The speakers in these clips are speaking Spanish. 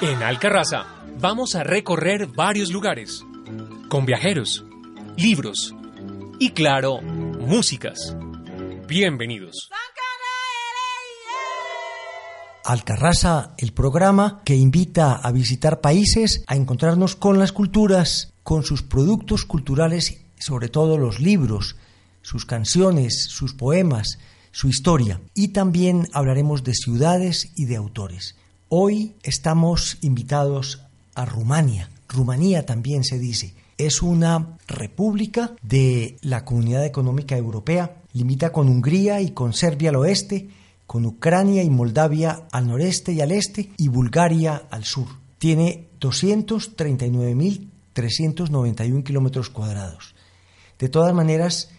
En Alcarraza vamos a recorrer varios lugares, con viajeros, libros y claro, músicas. Bienvenidos. Alcarraza, el programa que invita a visitar países, a encontrarnos con las culturas, con sus productos culturales, sobre todo los libros, sus canciones, sus poemas, su historia. Y también hablaremos de ciudades y de autores. Hoy estamos invitados a Rumania. Rumanía también se dice. Es una república de la Comunidad Económica Europea. Limita con Hungría y con Serbia al oeste, con Ucrania y Moldavia al noreste y al este y Bulgaria al sur. Tiene 239.391 kilómetros cuadrados. De todas maneras,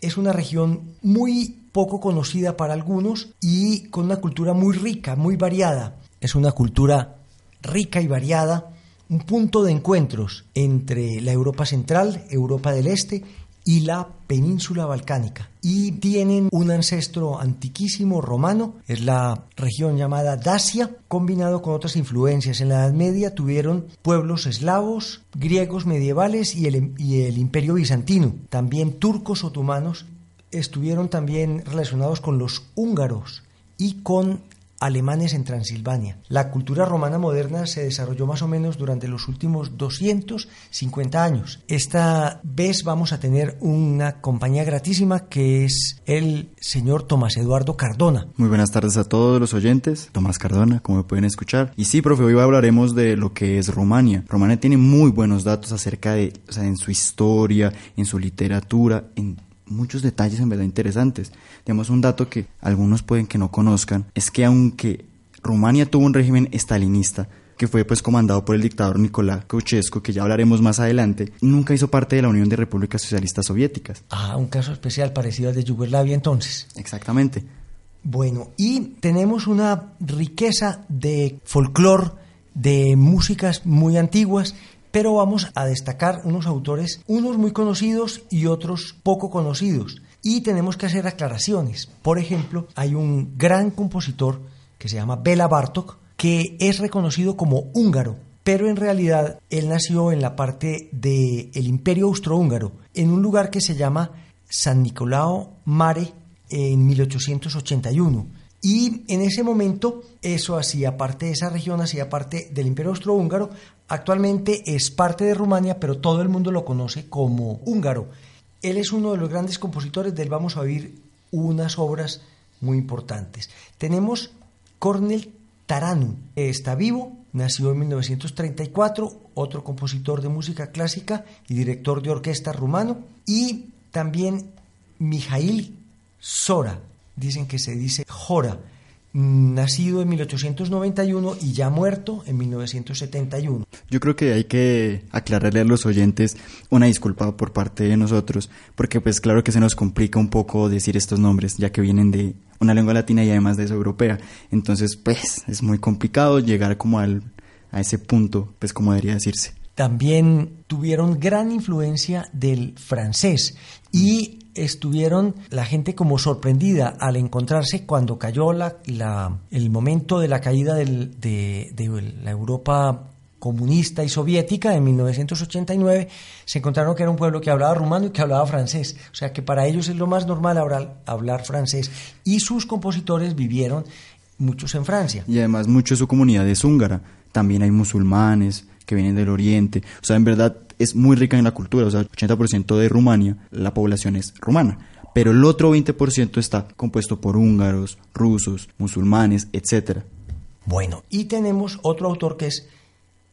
es una región muy poco conocida para algunos y con una cultura muy rica, muy variada es una cultura rica y variada, un punto de encuentros entre la Europa central, Europa del Este y la península balcánica. Y tienen un ancestro antiquísimo romano, es la región llamada Dacia, combinado con otras influencias. En la Edad Media tuvieron pueblos eslavos, griegos medievales y el, y el imperio bizantino. También turcos otomanos estuvieron también relacionados con los húngaros y con alemanes en Transilvania. La cultura romana moderna se desarrolló más o menos durante los últimos 250 años. Esta vez vamos a tener una compañía gratísima que es el señor Tomás Eduardo Cardona. Muy buenas tardes a todos los oyentes. Tomás Cardona, como pueden escuchar. Y sí, profe, hoy hablaremos de lo que es Rumania. Rumania tiene muy buenos datos acerca de, o sea, en su historia, en su literatura, en muchos detalles en verdad interesantes. Digamos, un dato que algunos pueden que no conozcan es que aunque Rumania tuvo un régimen estalinista, que fue pues comandado por el dictador Nicolás Ceausescu, que ya hablaremos más adelante, nunca hizo parte de la Unión de Repúblicas Socialistas Soviéticas. Ah, un caso especial parecido al de Yugoslavia entonces. Exactamente. Bueno, y tenemos una riqueza de folclore, de músicas muy antiguas pero vamos a destacar unos autores, unos muy conocidos y otros poco conocidos. Y tenemos que hacer aclaraciones. Por ejemplo, hay un gran compositor que se llama Bela Bartok, que es reconocido como húngaro, pero en realidad él nació en la parte del Imperio Austrohúngaro, en un lugar que se llama San Nicolao Mare en 1881. Y en ese momento eso hacía parte de esa región, hacía parte del Imperio Austrohúngaro, Actualmente es parte de Rumania, pero todo el mundo lo conoce como húngaro. Él es uno de los grandes compositores, del vamos a oír unas obras muy importantes. Tenemos Cornel Taranu, está vivo, nació en 1934, otro compositor de música clásica y director de orquesta rumano, y también Mijail Sora, dicen que se dice Jora, nacido en 1891 y ya muerto en 1971. Yo creo que hay que aclararle a los oyentes una disculpa por parte de nosotros, porque pues claro que se nos complica un poco decir estos nombres, ya que vienen de una lengua latina y además de esa europea. Entonces, pues es muy complicado llegar como al, a ese punto, pues como debería decirse. También tuvieron gran influencia del francés y estuvieron la gente como sorprendida al encontrarse cuando cayó la, el momento de la caída de, la Europa comunista y soviética en 1989, se encontraron que era un pueblo que hablaba rumano y que hablaba francés. O sea que para ellos es lo más normal hablar, hablar francés. Y sus compositores vivieron muchos en Francia. Y además mucho de su comunidad es húngara. También hay musulmanes que vienen del oriente. O sea, en verdad es muy rica en la cultura, o sea, el 80% de Rumania, la población es rumana, pero el otro 20% está compuesto por húngaros, rusos, musulmanes, etc. Bueno, y tenemos otro autor que es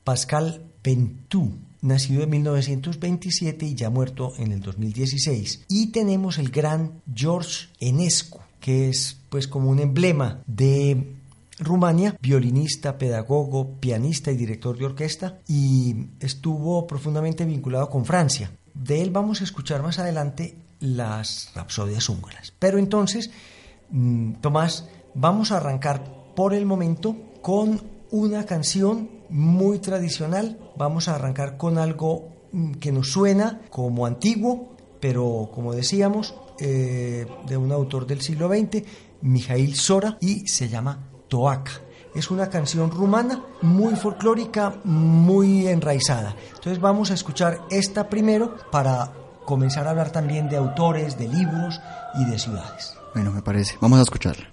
Pascal Pentú, nacido en 1927 y ya muerto en el 2016. Y tenemos el gran George Enescu, que es pues como un emblema de Rumania, violinista, pedagogo, pianista y director de orquesta, y estuvo profundamente vinculado con Francia. De él vamos a escuchar más adelante las rapsodias húngaras. Pero entonces, mm, Tomás, vamos a arrancar por el momento con una canción muy tradicional. Vamos a arrancar con algo mm, que nos suena como antiguo, pero como decíamos, eh, de un autor del siglo XX Mijail Sora y se llama Toaca. Es una canción rumana muy folclórica, muy enraizada. Entonces vamos a escuchar esta primero para comenzar a hablar también de autores, de libros y de ciudades. Bueno, me parece. Vamos a escucharla.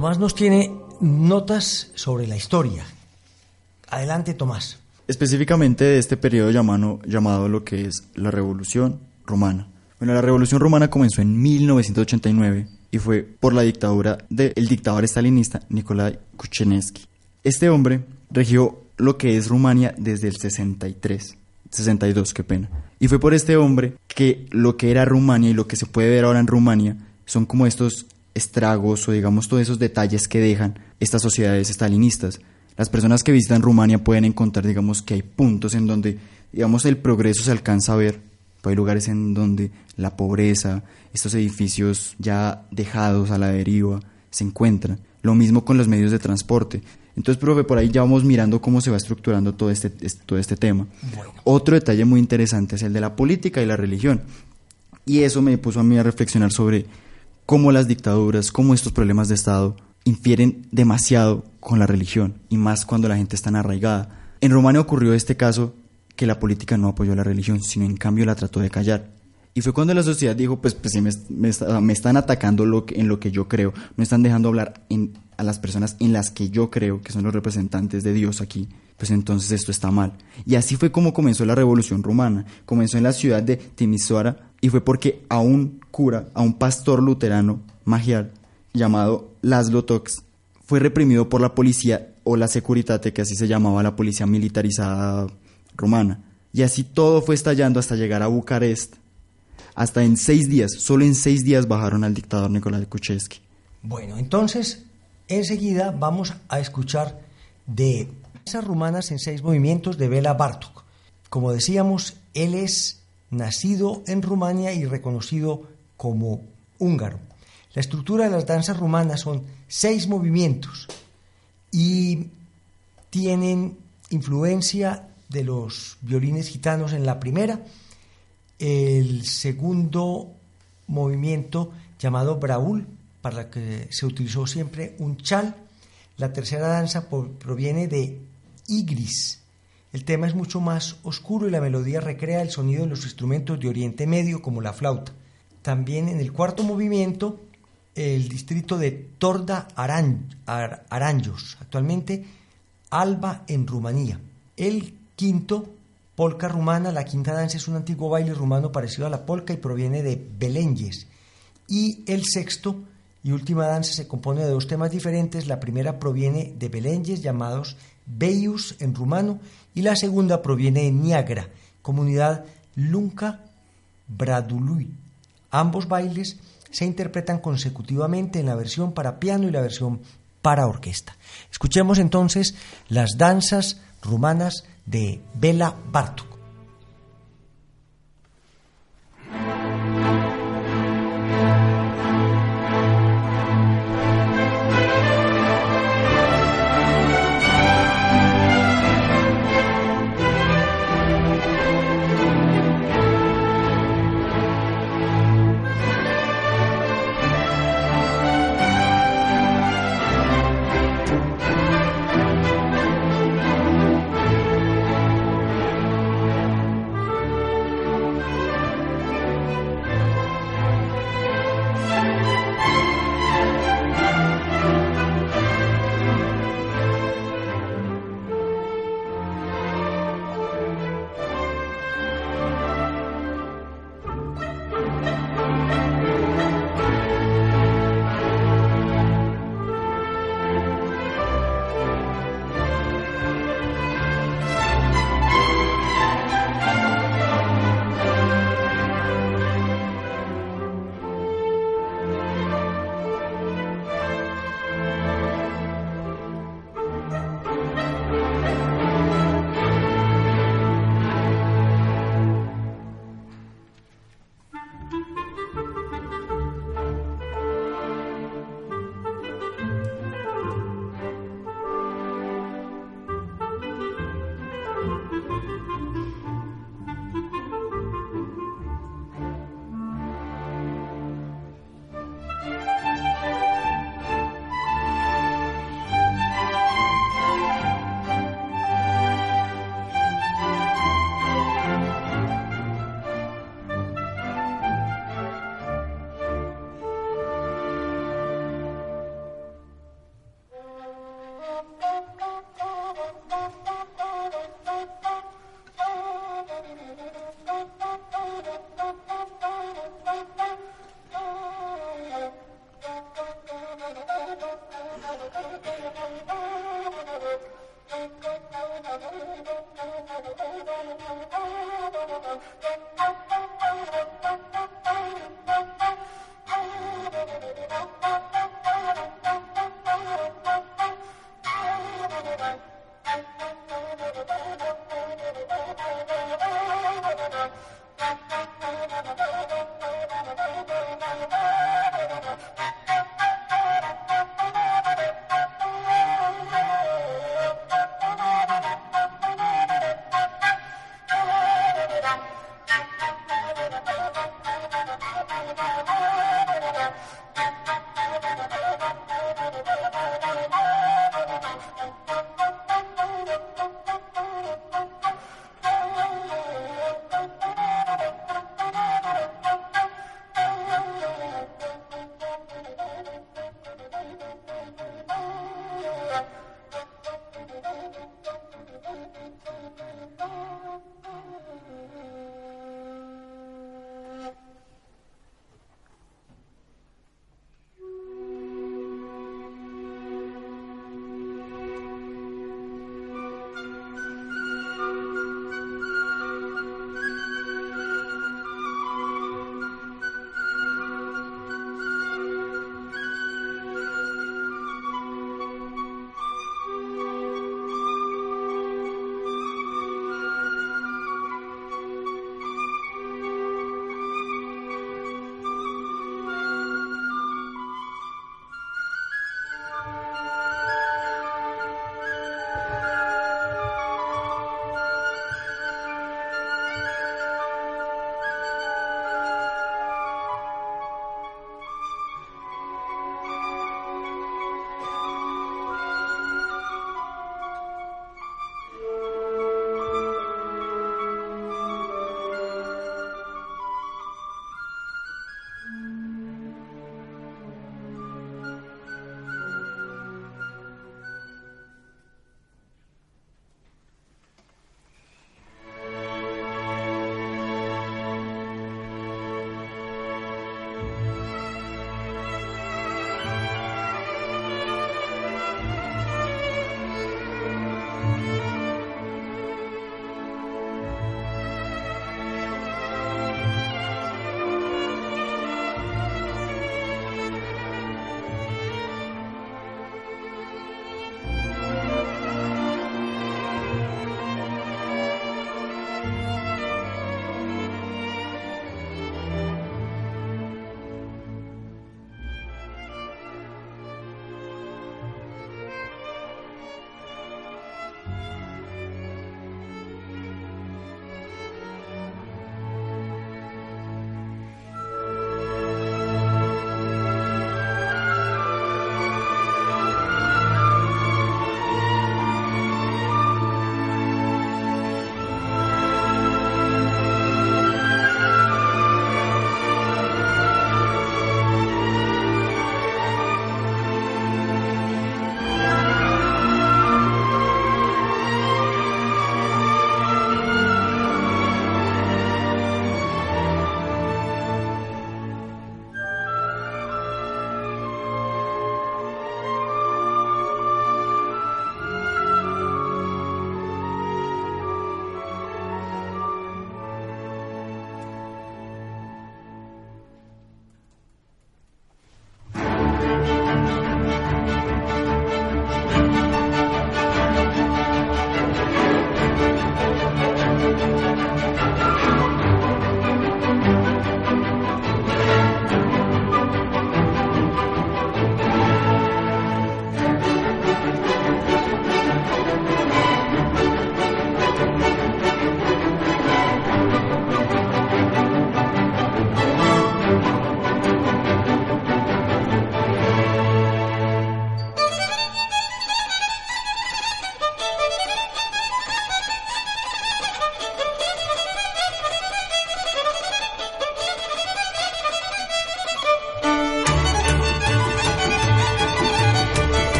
Tomás nos tiene notas sobre la historia. Adelante, Tomás. Específicamente de este periodo llamado, lo que es la Revolución Romana. Bueno, la Revolución Romana comenzó en 1989 y fue por la dictadura del dictador estalinista Nikolai Kuchenevsky. Este hombre regió lo que es Rumania desde el 63, 62, qué pena. Y fue por este hombre que lo que era Rumania y lo que se puede ver ahora en Rumania son como estos estragos o digamos todos esos detalles que dejan estas sociedades estalinistas. Las personas que visitan Rumania pueden encontrar digamos que hay puntos en donde digamos el progreso se alcanza a ver, hay lugares en donde la pobreza, estos edificios ya dejados a la deriva se encuentran. Lo mismo con los medios de transporte. Entonces, profe, por ahí ya vamos mirando cómo se va estructurando todo este, todo este tema. Otro detalle muy interesante es el de la política y la religión. Y eso me puso a mí a reflexionar sobre cómo las dictaduras, cómo estos problemas de Estado infieren demasiado con la religión y más cuando la gente está arraigada. En Rumania ocurrió este caso que la política no apoyó a la religión, sino en cambio la trató de callar. Y fue cuando la sociedad dijo, pues, pues me, me, están atacando en lo que yo creo, no están dejando hablar a las personas en las que yo creo, que son los representantes de Dios aquí, pues entonces esto está mal. Y así fue como comenzó la revolución rumana. Comenzó en la ciudad de Timisoara y fue porque a un cura, a un pastor luterano magiar llamado Laszlo Tox, fue reprimido por la policía o la Securitate, que así se llamaba la policía militarizada romana. Y así todo fue estallando hasta llegar a Bucarest. Hasta en seis días, solo en seis días bajaron al dictador Nicolás Kuczewski. Bueno, entonces, enseguida vamos a escuchar de esas rumanas en seis movimientos de Bela Bartok. Como decíamos, él es nacido en Rumania y reconocido como húngaro. La estructura de las danzas rumanas son seis movimientos y tienen influencia de los violines gitanos en la primera, el segundo movimiento llamado Braul, para el que se utilizó siempre un chal, la tercera danza proviene de Igris, el tema es mucho más oscuro y la melodía recrea el sonido de los instrumentos de Oriente Medio como la flauta. También en el cuarto movimiento, el distrito de Torda Aranjos, actualmente Alba en Rumanía. El quinto, polka rumana, la quinta danza es un antiguo baile rumano parecido a la polka y proviene de Belenjes. Y el sexto y última danza se compone de dos temas diferentes. La primera proviene de Belenjes llamados Beius en rumano y la segunda proviene de Niagara, comunidad Lunca Bradului. Ambos bailes se interpretan consecutivamente en la versión para piano y la versión para orquesta. Escuchemos entonces las danzas rumanas de Bela Bartok.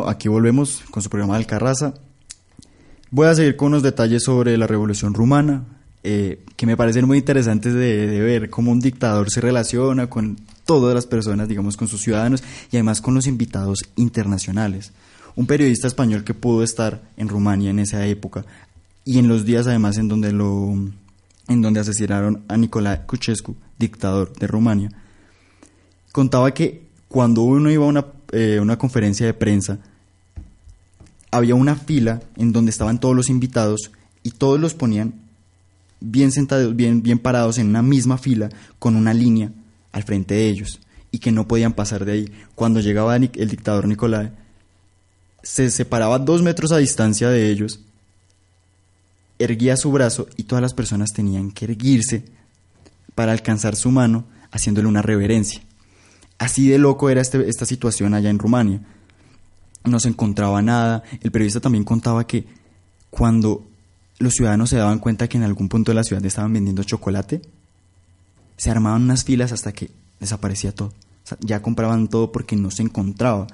Bueno, aquí volvemos con su programa de Alcarraza. Voy a seguir con unos detalles sobre la Revolución Rumana, eh, que me parecen muy interesantes de, de, ver cómo un dictador se relaciona con todas las personas, digamos, con sus ciudadanos y además con los invitados internacionales. Un periodista español que pudo estar en Rumania en esa época y en los días además en donde lo en donde asesinaron a Nicolae Ceausescu, dictador de Rumania, contaba que cuando uno iba a una, eh, una conferencia de prensa, había una fila en donde estaban todos los invitados y todos los ponían bien sentados, bien, bien parados en una misma fila con una línea al frente de ellos y que no podían pasar de ahí. Cuando llegaba el dictador Nicolás, se separaba dos metros a distancia de ellos erguía su brazo y todas las personas tenían que erguirse para alcanzar su mano haciéndole una reverencia. Así de loco era este, esta situación allá en Rumania. No se encontraba nada. El periodista también contaba que cuando los ciudadanos se daban cuenta que en algún punto de la ciudad estaban vendiendo chocolate, se armaban unas filas hasta que desaparecía todo. ya compraban todo porque no se encontraba.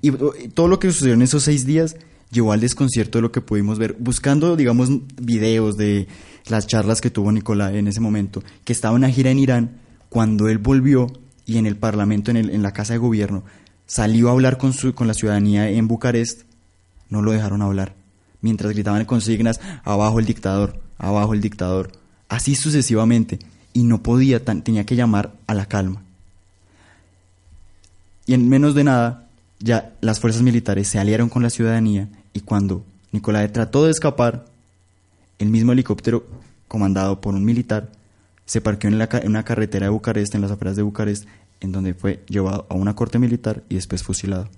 Y todo lo que sucedió en esos seis días llevó al desconcierto de lo que pudimos ver, buscando, digamos, videos de las charlas que tuvo Nicolás en ese momento, que estaba en una gira en Irán, cuando él volvió y en el Parlamento, en, el, en la Casa de Gobierno, salió a hablar con, su, con la ciudadanía en Bucarest, no lo dejaron hablar, mientras gritaban consignas, abajo el dictador, abajo el dictador, así sucesivamente, y no podía, tenía que llamar a la calma. Y en menos de nada, ya las fuerzas militares se aliaron con la ciudadanía y cuando Nicolás trató de escapar, el mismo helicóptero comandado por un militar se parqueó en, la, una carretera de Bucarest, en las afueras de Bucarest, en donde fue llevado a una corte militar y después fusilado.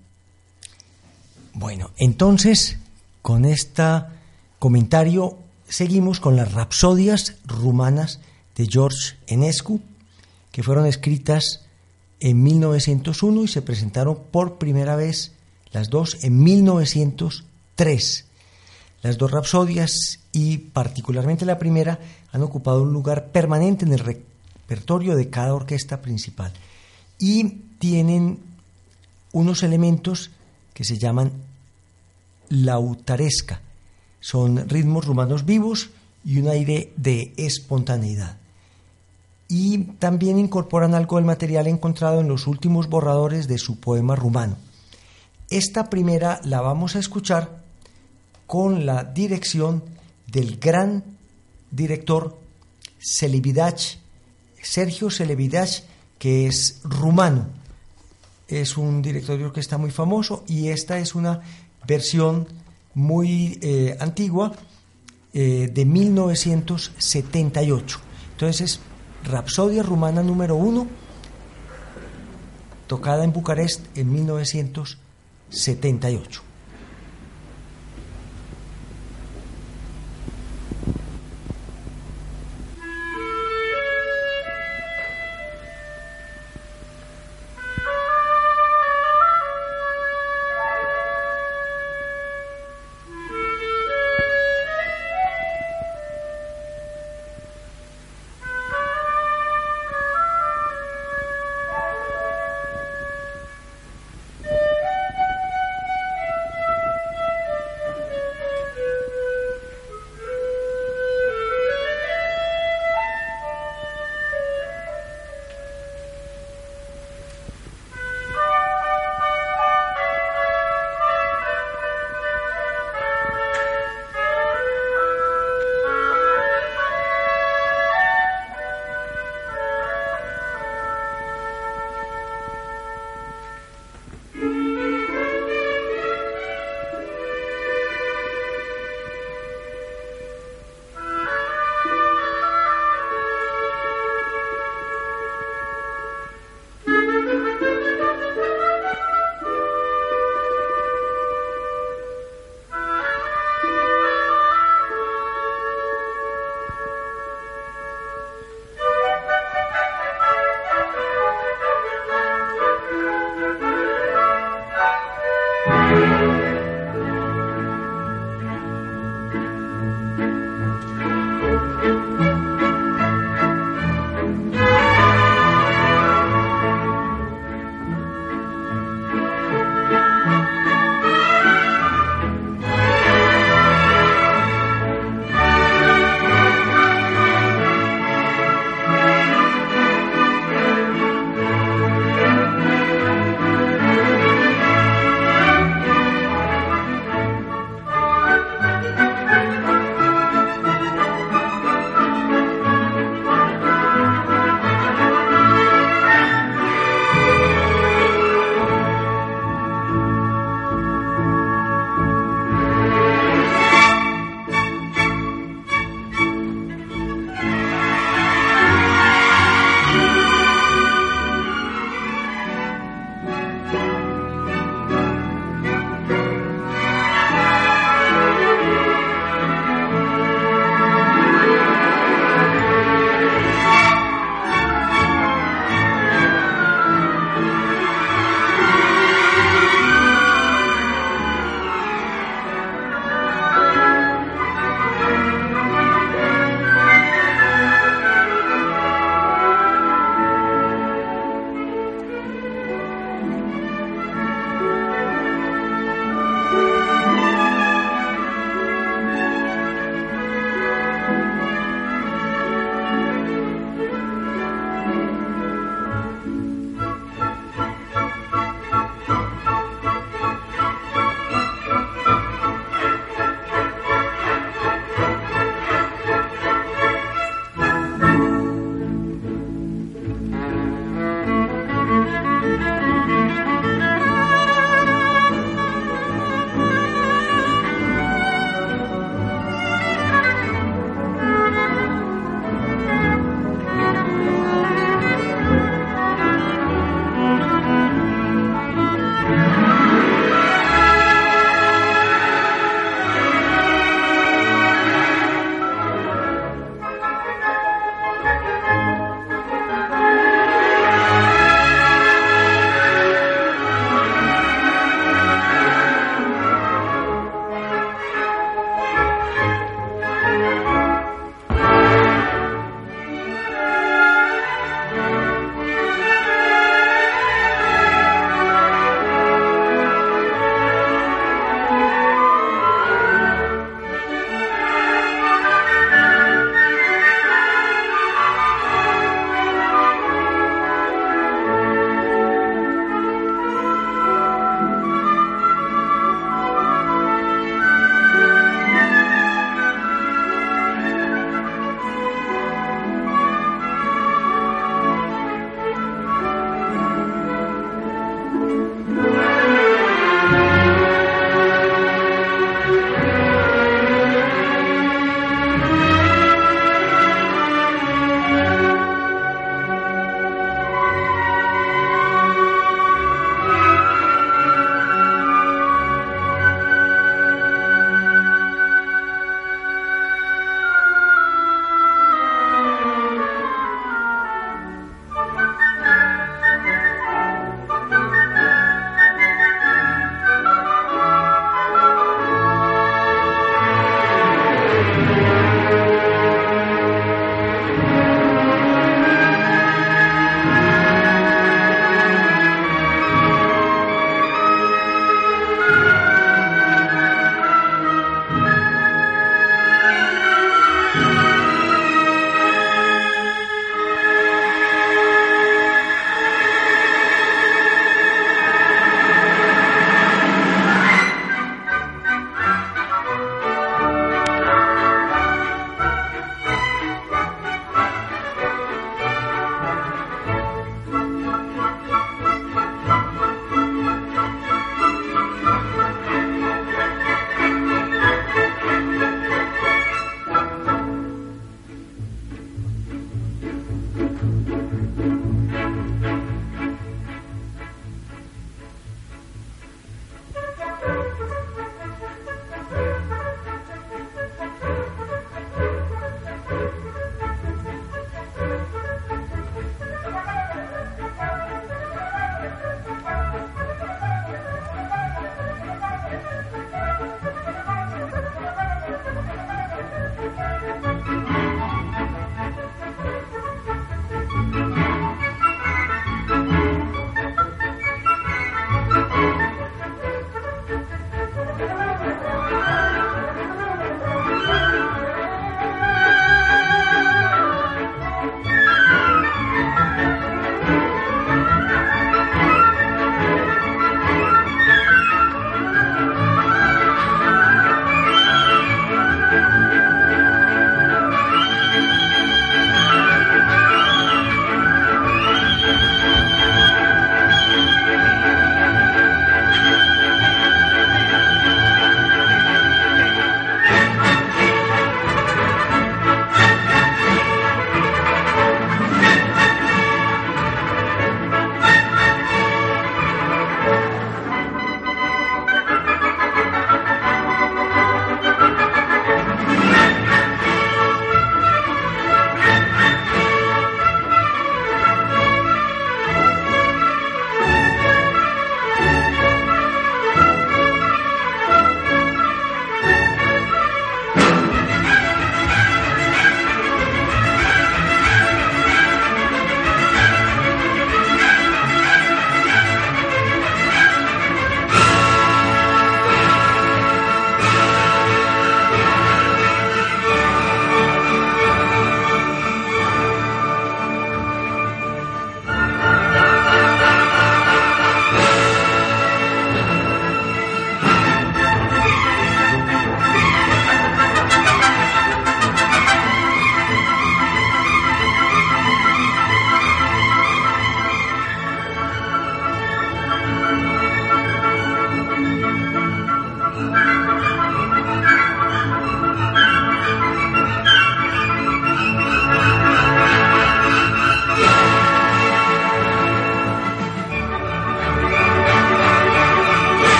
Bueno, entonces, con este comentario, seguimos con las rapsodias rumanas de George Enescu, que fueron escritas en 1901 y se presentaron por primera vez las dos en 1902 tres. Las dos rapsodias y particularmente la primera han ocupado un lugar permanente en el repertorio de cada orquesta principal y tienen unos elementos que se llaman lautaresca. Son ritmos rumanos vivos y un aire de espontaneidad. Y también incorporan algo del material encontrado en los últimos borradores de su poema rumano. Esta primera la vamos a escuchar con la dirección del gran director Celibidache, Sergio Celibidache, que es rumano. Es un director de orquesta muy famoso y esta es una versión muy eh, antigua eh, de 1978. Entonces es Rapsodia Rumana número uno, tocada en Bucarest en 1978.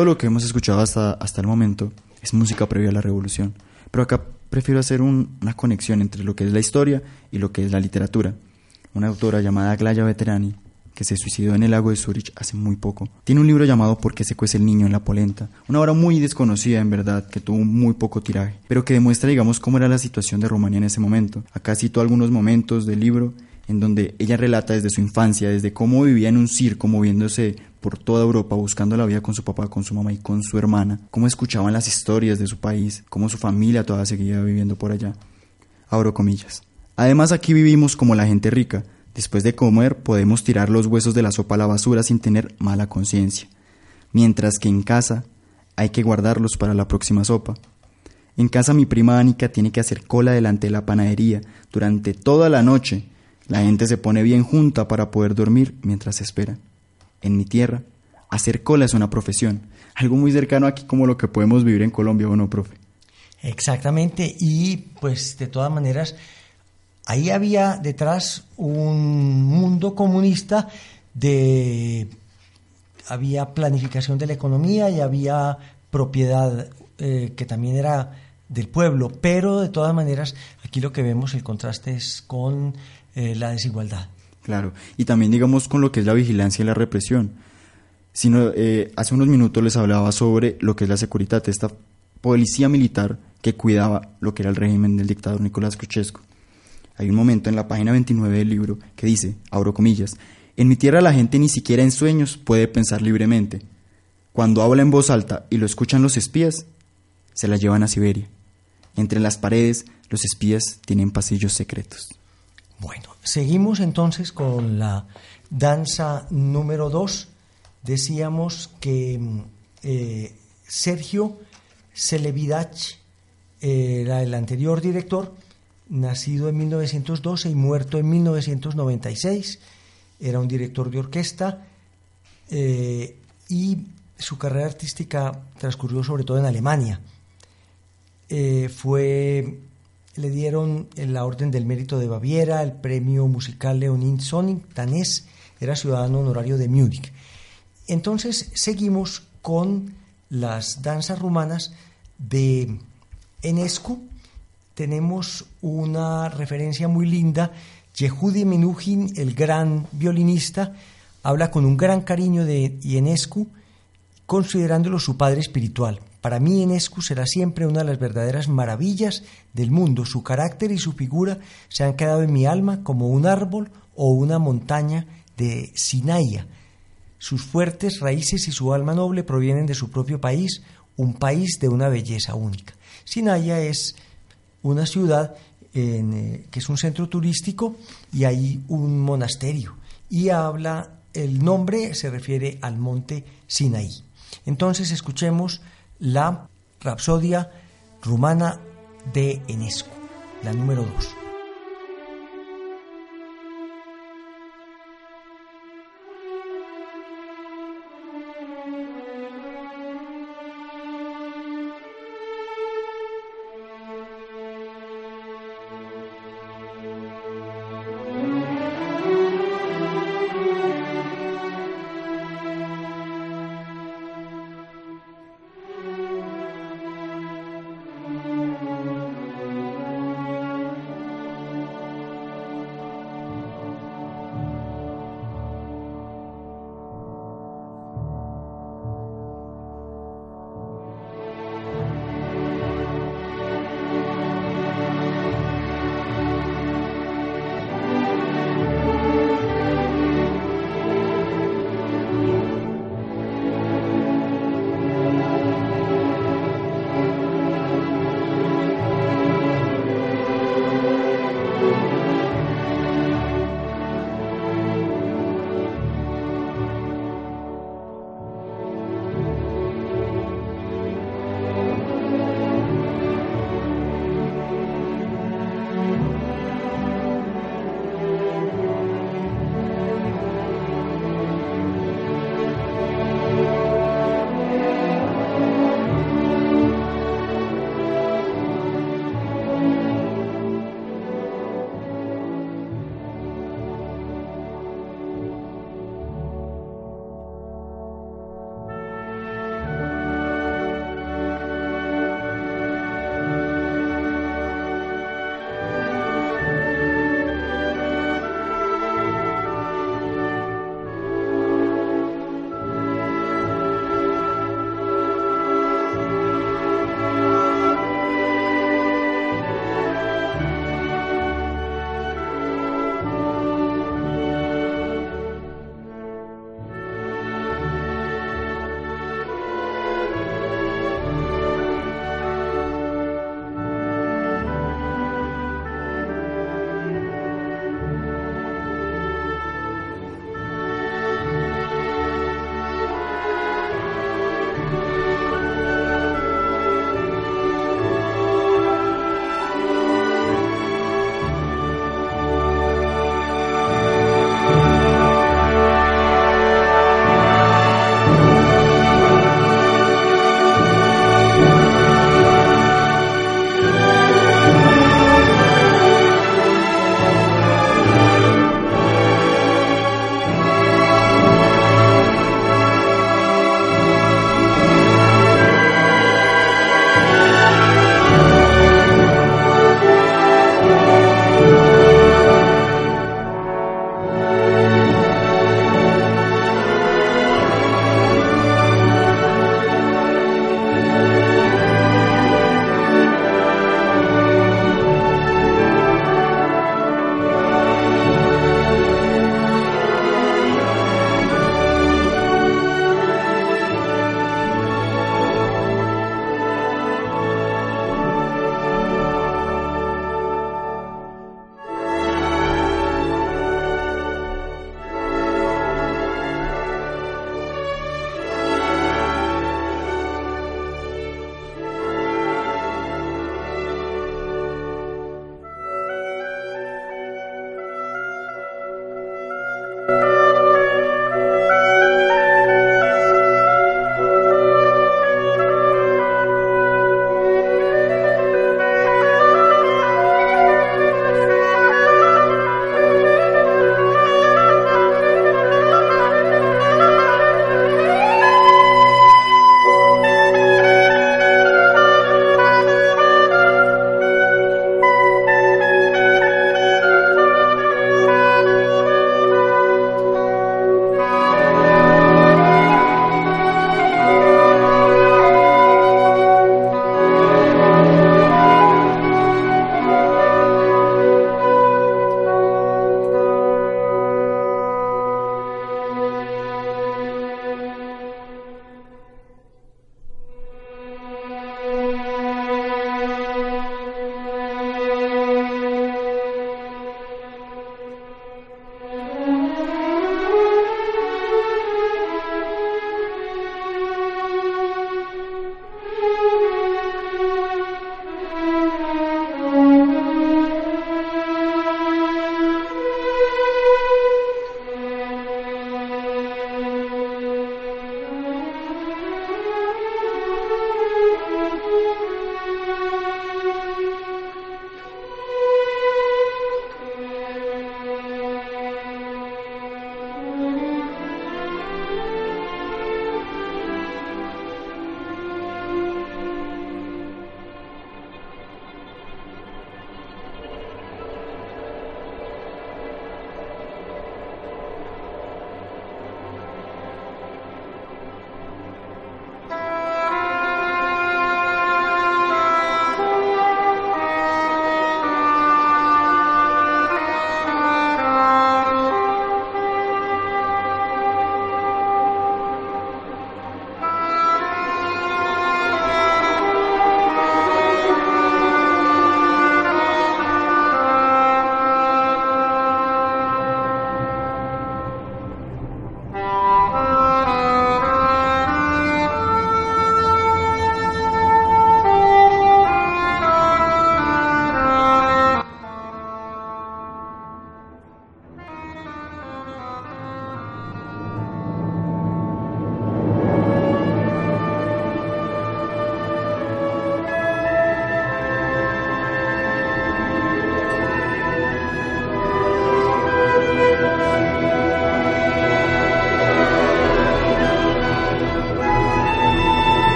Todo lo que hemos escuchado hasta, hasta el momento es música previa a la revolución, pero acá prefiero hacer una conexión entre lo que es la historia y lo que es la literatura. Una autora llamada Glaya Veterani que se suicidó en el lago de Zurich hace muy poco. Tiene un libro llamado ¿Por qué se cuece el niño en la polenta? Una obra muy desconocida en verdad, que tuvo muy poco tiraje, pero que demuestra digamos cómo era la situación de Rumanía en ese momento. Acá cito algunos momentos del libro en donde ella relata desde su infancia, desde cómo vivía en un circo moviéndose por toda Europa buscando la vida con su papá, con su mamá y con su hermana, cómo escuchaban las historias de su país, cómo su familia todavía seguía viviendo por allá. Abro comillas. Además aquí vivimos como la gente rica, Después de comer podemos tirar los huesos de la sopa a la basura sin tener mala conciencia, mientras que en casa hay que guardarlos para la próxima sopa. En casa mi prima Anika tiene que hacer cola delante de la panadería durante toda la noche. La gente se pone bien junta para poder dormir mientras espera. En mi tierra, hacer cola es una profesión, algo muy cercano aquí como lo que podemos vivir en Colombia, ¿o no, profe? Exactamente, y pues de todas maneras Ahí había detrás un mundo comunista de había planificación de la economía y había propiedad eh, que también era del pueblo, pero de todas maneras aquí lo que vemos el contraste es con eh, la desigualdad. Claro, y también digamos con lo que es la vigilancia y la represión. Sino, eh, hace unos minutos les hablaba sobre lo que es la seguridad, esta policía militar que cuidaba lo que era el régimen del dictador Nicolás Ceausescu. Hay un momento en la página 29 del libro que dice, abro comillas, en mi tierra la gente ni siquiera en sueños puede pensar libremente. Cuando habla en voz alta y lo escuchan los espías, se la llevan a Siberia. Entre las paredes, los espías tienen pasillos secretos. Bueno, seguimos entonces con la danza número 2. Decíamos que eh, Sergio Celevidach era el anterior director nacido en 1912 y muerto en 1996. Era un director de orquesta eh, y su carrera artística transcurrió sobre todo en Alemania. Eh, fue, le dieron la Orden del Mérito de Baviera, el premio musical Leonin Soning, danés, era ciudadano honorario de Múnich. Entonces seguimos con las danzas rumanas de Enescu, tenemos una referencia muy linda. Yehudi Menuhin, el gran violinista, habla con un gran cariño de Ienescu, considerándolo su padre espiritual. Para mí Ienescu será siempre una de las verdaderas maravillas del mundo. Su carácter y su figura se han quedado en mi alma como un árbol o una montaña de Sinaia. Sus fuertes raíces y su alma noble provienen de su propio país, un país de una belleza única. Sinaia es una ciudad eh, que es un centro turístico y hay un monasterio. Y habla, el nombre se refiere al monte Sinaí. Entonces escuchemos la Rapsodia rumana de Enesco, la número 2.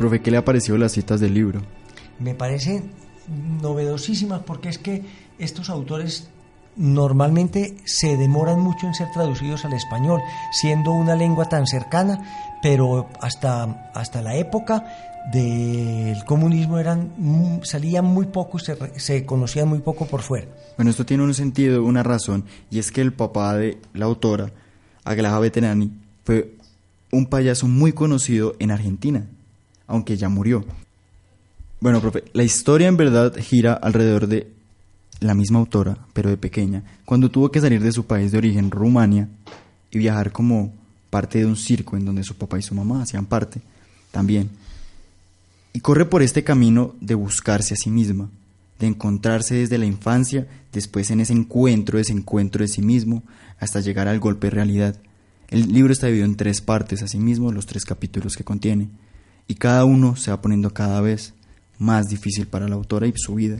Profe, ¿qué le ha parecido las citas del libro? Me parecen novedosísimas porque es que estos autores normalmente se demoran mucho en ser traducidos al español, siendo una lengua tan cercana, pero hasta, hasta la época del comunismo eran salían muy poco y se, se conocían muy poco por fuera. Bueno, esto tiene un sentido, una razón, y es que el papá de la autora, Aglaja Veterani, fue un payaso muy conocido en Argentina, aunque ya murió. Bueno, profe, la historia en verdad gira alrededor de la misma autora, pero de pequeña, cuando tuvo que salir de su país de origen, Rumania, y viajar como parte de un circo en donde su papá y su mamá hacían parte también. Y corre por este camino de buscarse a sí misma, de encontrarse desde la infancia, después en ese encuentro, desencuentro de sí mismo, hasta llegar al golpe de realidad. El libro está dividido en tres partes, asimismo, los tres capítulos que contiene, y cada uno se va poniendo cada vez más difícil para la autora y su vida.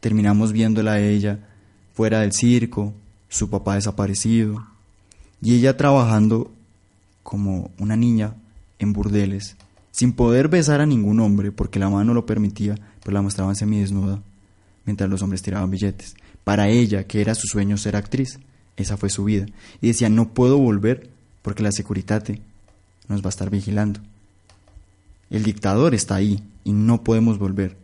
Terminamos viéndola a ella fuera del circo, su papá desaparecido, y ella trabajando como una niña en burdeles, sin poder besar a ningún hombre porque la mano no lo permitía, pues la mostraban semidesnuda, mientras los hombres tiraban billetes. Para ella, que era su sueño ser actriz, esa fue su vida. Y decía, no puedo volver porque la Securitate nos va a estar vigilando. El dictador está ahí y no podemos volver.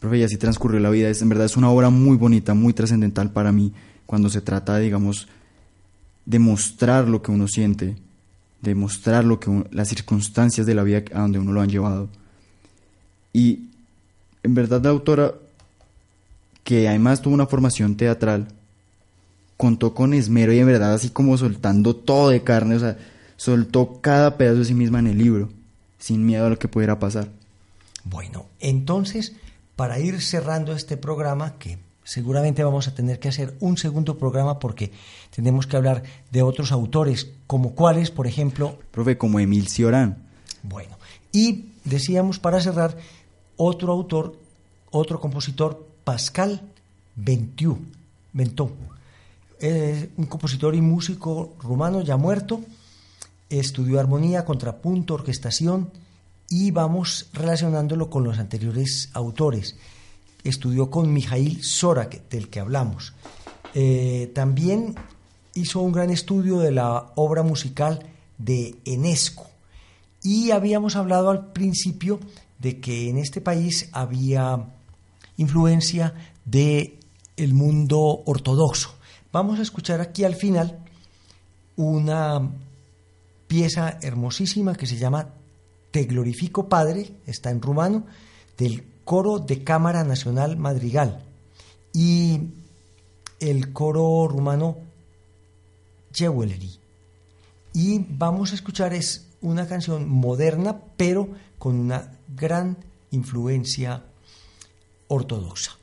Profe, y así transcurrió la vida. Es, en verdad es una obra muy bonita, muy trascendental para mí cuando se trata, digamos, de mostrar lo que uno siente, de mostrar lo que las circunstancias de la vida a donde uno lo han llevado. Y en verdad la autora, que además tuvo una formación teatral, contó con esmero y en verdad así como soltando todo de carne, o sea, soltó cada pedazo de sí misma en el libro, sin miedo a lo que pudiera pasar. Bueno, entonces, para ir cerrando este programa, que seguramente vamos a tener que hacer un segundo programa porque tenemos que hablar de otros autores, como cuáles, por ejemplo, Profe, como Emil Cioran. bueno, y decíamos para cerrar otro autor, otro compositor, Pascal Ventiu, Ventó, Eh, un compositor y músico rumano ya muerto, estudió armonía, contrapunto, orquestación y vamos relacionándolo con los anteriores autores. Estudió con Mijail Sorak, del que hablamos. Eh, también hizo un gran estudio de la obra musical de Enesco. Y habíamos hablado al principio de que en este país había influencia de el mundo ortodoxo. Vamos a escuchar aquí al final una pieza hermosísima que se llama Te glorifico Padre, está en rumano, del coro de Cámara Nacional Madrigal y el coro rumano Jewelry. Y vamos a escuchar es una canción moderna, pero con una gran influencia ortodoxa.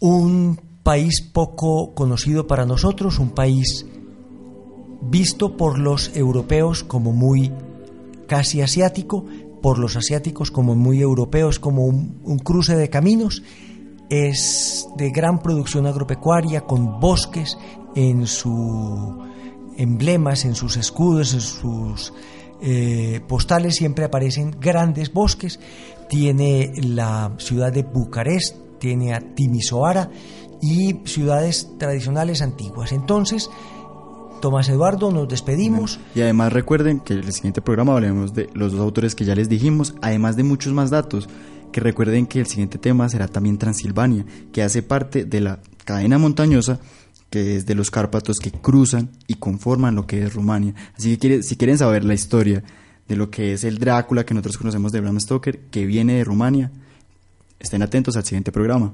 Un país poco conocido para nosotros, un país visto por los europeos como muy casi asiático, por los asiáticos como muy europeos, como un, cruce de caminos, es de gran producción agropecuaria, con bosques en sus emblemas, en sus escudos, en sus eh, postales siempre aparecen grandes bosques. Tiene la ciudad de Bucarest, tiene a Timisoara y ciudades tradicionales antiguas. Entonces, Tomás Eduardo, nos despedimos. Y además recuerden que en el siguiente programa hablaremos de los dos autores que ya les dijimos, además de muchos más datos. Que recuerden que el siguiente tema será también Transilvania, que hace parte de la cadena montañosa que es de los Cárpatos que cruzan y conforman lo que es Rumania. Así que si quieren saber la historia de lo que es el Drácula que nosotros conocemos de Bram Stoker, que viene de Rumania, estén atentos al siguiente programa.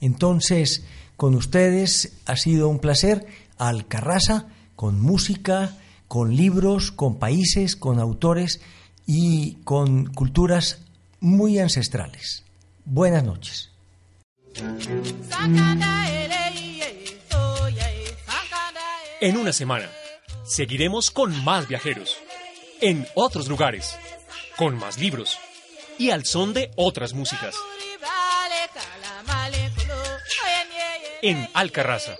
Entonces, con ustedes ha sido un placer. Alcarraza, con música, con libros, con países, con autores y con culturas muy ancestrales. Buenas noches. En una semana, seguiremos con más viajeros, en otros lugares, con más libros y al son de otras músicas. En Alcarraza